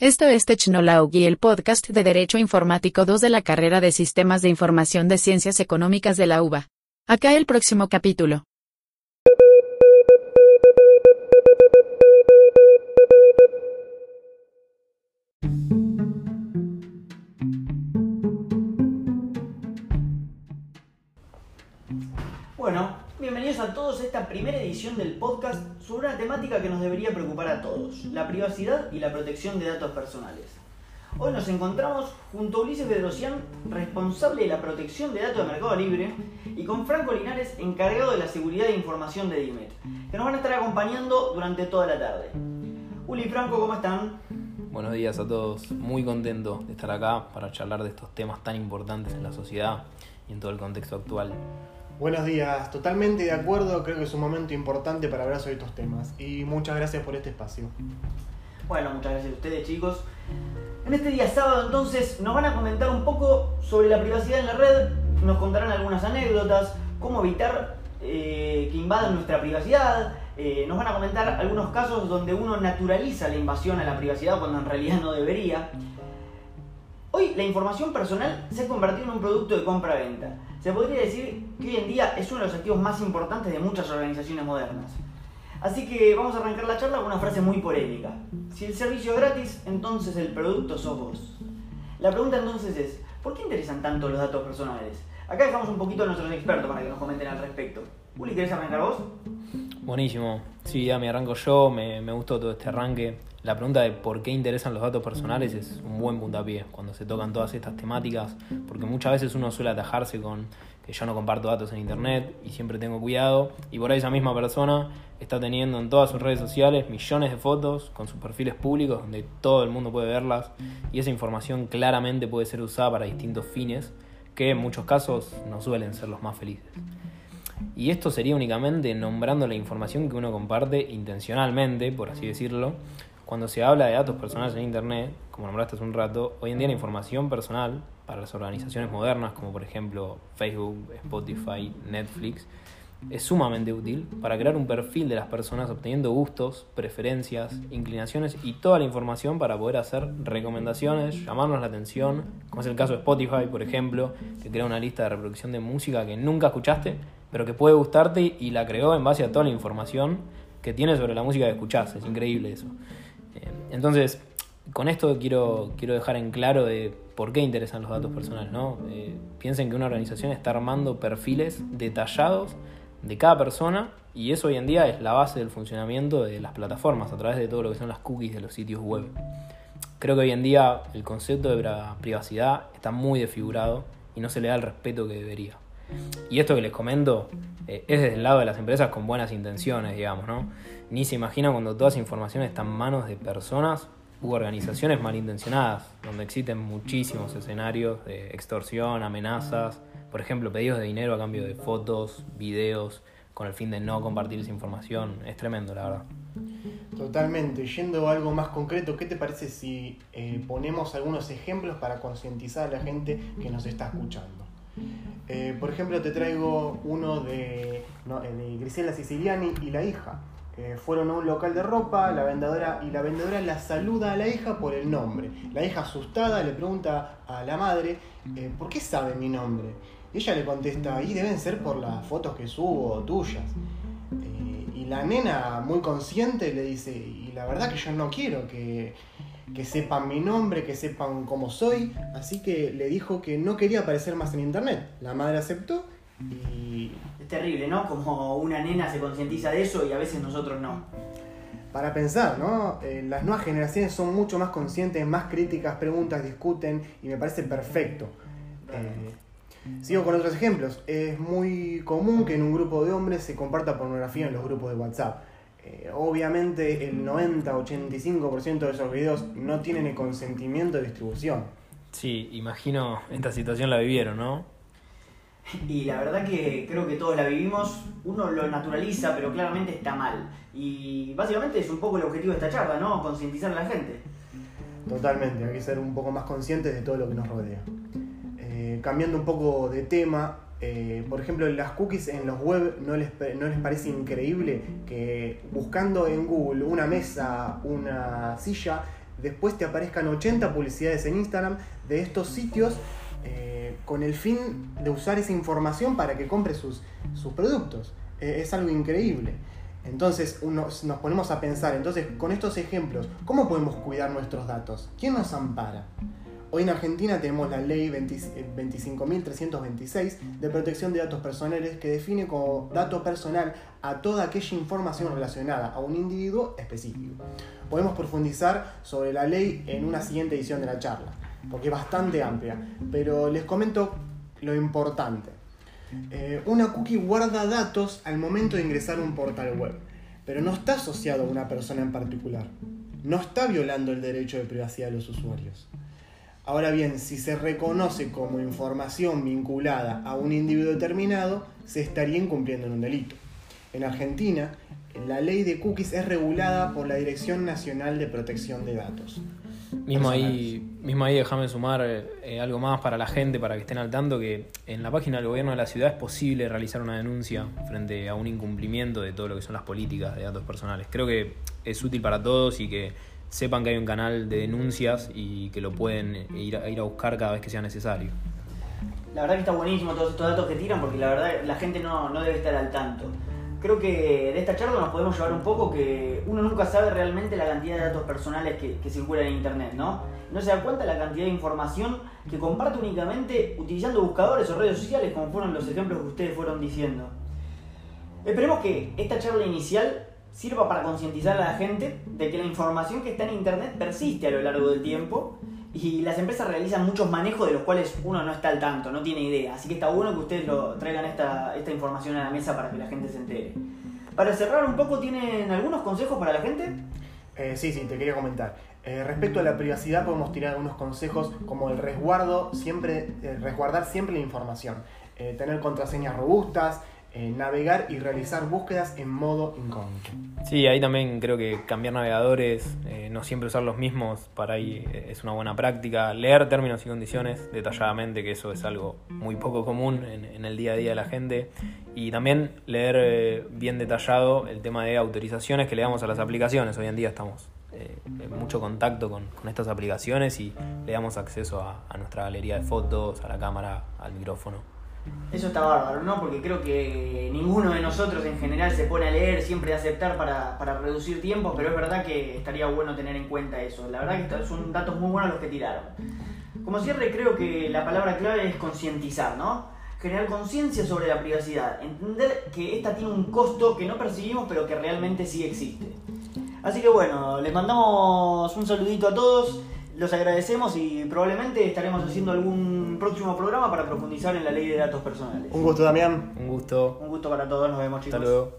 Esto es Technology, el podcast de Derecho Informático 2 de la carrera de Sistemas de Información de Ciencias Económicas de la UBA. Acá el próximo capítulo. Esta primera edición del podcast sobre una temática que nos debería preocupar a todos, la privacidad y la protección de datos personales. Hoy nos encontramos junto a Ulises Bedrosian, responsable de la protección de datos de Mercado Libre, y con Franco Linares, encargado de la seguridad de información de DIMET, que nos van a estar acompañando durante toda la tarde. Uli y Franco, ¿cómo están? Buenos días a todos, muy contento de estar acá para charlar de estos temas tan importantes en la sociedad y en todo el contexto actual. Buenos días, totalmente de acuerdo, creo que es un momento importante para hablar sobre estos temas y muchas gracias por este espacio. Bueno, muchas gracias a ustedes chicos. En este día sábado entonces nos van a comentar un poco sobre la privacidad en la red, nos contarán algunas anécdotas, cómo evitar eh, que invadan nuestra privacidad, eh, nos van a comentar algunos casos donde uno naturaliza la invasión a la privacidad cuando en realidad no debería. Hoy la información personal se ha convertido en un producto de compra-venta. Se podría decir que hoy en día es uno de los activos más importantes de muchas organizaciones modernas. Así que vamos a arrancar la charla con una frase muy polémica. Si el servicio es gratis, entonces el producto sos vos. La pregunta entonces es, ¿por qué interesan tanto los datos personales? Acá dejamos un poquito a nuestros expertos para que nos comenten al respecto. Uli, ¿querés arrancar vos? Buenísimo, sí, ya me arranco yo, me, me gustó todo este arranque. La pregunta de por qué interesan los datos personales es un buen puntapié cuando se tocan todas estas temáticas, porque muchas veces uno suele atajarse con que yo no comparto datos en internet y siempre tengo cuidado, y por ahí esa misma persona está teniendo en todas sus redes sociales millones de fotos con sus perfiles públicos donde todo el mundo puede verlas, y esa información claramente puede ser usada para distintos fines que en muchos casos no suelen ser los más felices. Y esto sería únicamente nombrando la información que uno comparte intencionalmente, por así decirlo, cuando se habla de datos personales en Internet, como nombraste hace un rato, hoy en día la información personal para las organizaciones modernas, como por ejemplo Facebook, Spotify, Netflix, es sumamente útil para crear un perfil de las personas obteniendo gustos, preferencias, inclinaciones y toda la información para poder hacer recomendaciones, llamarnos la atención, como es el caso de Spotify, por ejemplo, que crea una lista de reproducción de música que nunca escuchaste, pero que puede gustarte y la creó en base a toda la información que tiene sobre la música que escuchás. Es increíble eso. Entonces, con esto quiero, quiero dejar en claro de por qué interesan los datos personales. ¿no? Eh, piensen que una organización está armando perfiles detallados de cada persona y eso hoy en día es la base del funcionamiento de las plataformas a través de todo lo que son las cookies de los sitios web. Creo que hoy en día el concepto de privacidad está muy desfigurado y no se le da el respeto que debería. Y esto que les comento eh, es desde el lado de las empresas con buenas intenciones, digamos, ¿no? Ni se imagina cuando toda esa información está en manos de personas u organizaciones malintencionadas, donde existen muchísimos escenarios de extorsión, amenazas, por ejemplo, pedidos de dinero a cambio de fotos, videos, con el fin de no compartir esa información. Es tremendo, la verdad. Totalmente. Yendo a algo más concreto, ¿qué te parece si eh, ponemos algunos ejemplos para concientizar a la gente que nos está escuchando? Eh, por ejemplo, te traigo uno de, de Grisela Siciliani y la hija. fueron a un local de ropa, la vendedora y la vendedora la saluda a la hija por el nombre. La hija asustada le pregunta a la madre, eh, ¿por qué sabe mi nombre? Y ella le contesta, y deben ser por las fotos que subo tuyas. Eh, y la nena, muy consciente, le dice, y la verdad que yo no quiero que, que sepan mi nombre, que sepan cómo soy, así que le dijo que no quería aparecer más en internet. La madre aceptó y... Es terrible, ¿no? Como una nena se concientiza de eso y a veces nosotros no. Para pensar, ¿no? Eh, las nuevas generaciones son mucho más conscientes, más críticas, preguntas, discuten y me parece perfecto. Eh, sigo con otros ejemplos. Es muy común que en un grupo de hombres se comparta pornografía en los grupos de WhatsApp. Eh, obviamente el 90-85% de esos videos no tienen el consentimiento de distribución. Sí, imagino esta situación la vivieron, ¿no? Y la verdad que creo que todos la vivimos, uno lo naturaliza, pero claramente está mal. Y básicamente es un poco el objetivo de esta charla, ¿no? Concientizar a la gente. Totalmente, hay que ser un poco más conscientes de todo lo que nos rodea. Eh, cambiando un poco de tema, eh, por ejemplo, las cookies en los web no les, no les parece increíble que buscando en Google una mesa, una silla, después te aparezcan 80 publicidades en Instagram de estos sitios eh, con el fin de usar esa información para que compre sus, sus productos. Eh, es algo increíble. Entonces nos ponemos a pensar, entonces con estos ejemplos, ¿cómo podemos cuidar nuestros datos? ¿Quién nos ampara? Hoy en Argentina tenemos la ley 25.326 de protección de datos personales que define como dato personal a toda aquella información relacionada a un individuo específico. Podemos profundizar sobre la ley en una siguiente edición de la charla, porque es bastante amplia, pero les comento lo importante. Eh, una cookie guarda datos al momento de ingresar a un portal web, pero no está asociado a una persona en particular. No está violando el derecho de privacidad de los usuarios. Ahora bien, si se reconoce como información vinculada a un individuo determinado, se estaría incumpliendo en un delito. En Argentina, la ley de cookies es regulada por la Dirección Nacional de Protección de Datos. Mismo ahí, mismo ahí déjame sumar eh, algo más para la gente, para que estén al tanto, que en la página del gobierno de la ciudad es posible realizar una denuncia frente a un incumplimiento de todo lo que son las políticas de datos personales. Creo que es útil para todos y que sepan que hay un canal de denuncias y que lo pueden ir a, buscar cada vez que sea necesario. La verdad que está buenísimo todos estos datos que tiran porque la verdad la gente no, no debe estar al tanto. Creo que de esta charla nos podemos llevar un poco que uno nunca sabe realmente la cantidad de datos personales que, que circulan en Internet, ¿no? No se da cuenta la cantidad de información que comparte únicamente utilizando buscadores o redes sociales, como fueron los ejemplos que ustedes fueron diciendo. Esperemos que esta charla inicial sirva para concientizar a la gente de que la información que está en Internet persiste a lo largo del tiempo y las empresas realizan muchos manejos de los cuales uno no está al tanto, no tiene idea. Así que está bueno que ustedes lo traigan esta, esta información a la mesa para que la gente se entere. Para cerrar un poco, ¿tienen algunos consejos para la gente? Eh, sí, sí, te quería comentar. Eh, respecto a la privacidad, podemos tirar algunos consejos como el resguardo, siempre, eh, resguardar siempre la información, tener contraseñas robustas, eh, navegar y realizar búsquedas en modo incógnito. Sí, ahí también creo que cambiar navegadores, eh, no siempre usar los mismos, para ahí eh, es una buena práctica. Leer términos y condiciones detalladamente, que eso es algo muy poco común en, el día a día de la gente. Y también leer bien detallado el tema de autorizaciones que le damos a las aplicaciones. Hoy en día estamos en mucho contacto con, estas aplicaciones y le damos acceso a nuestra galería de fotos, a la cámara, al micrófono. Eso está bárbaro, ¿no? Porque creo que ninguno de nosotros en general se pone a leer, siempre a aceptar para, para reducir tiempos, pero es verdad que estaría bueno tener en cuenta eso. La verdad que son datos muy buenos los que tiraron. Como cierre, creo que la palabra clave es concientizar, ¿no? Generar conciencia sobre la privacidad, entender que esta tiene un costo que no percibimos, pero que realmente sí existe. Así que bueno, les mandamos un saludito a todos los agradecemos y probablemente estaremos haciendo algún próximo programa para profundizar en la ley de datos personales. Un gusto, Damián. Un gusto. Un gusto para todos. Nos vemos, chicos. Hasta luego.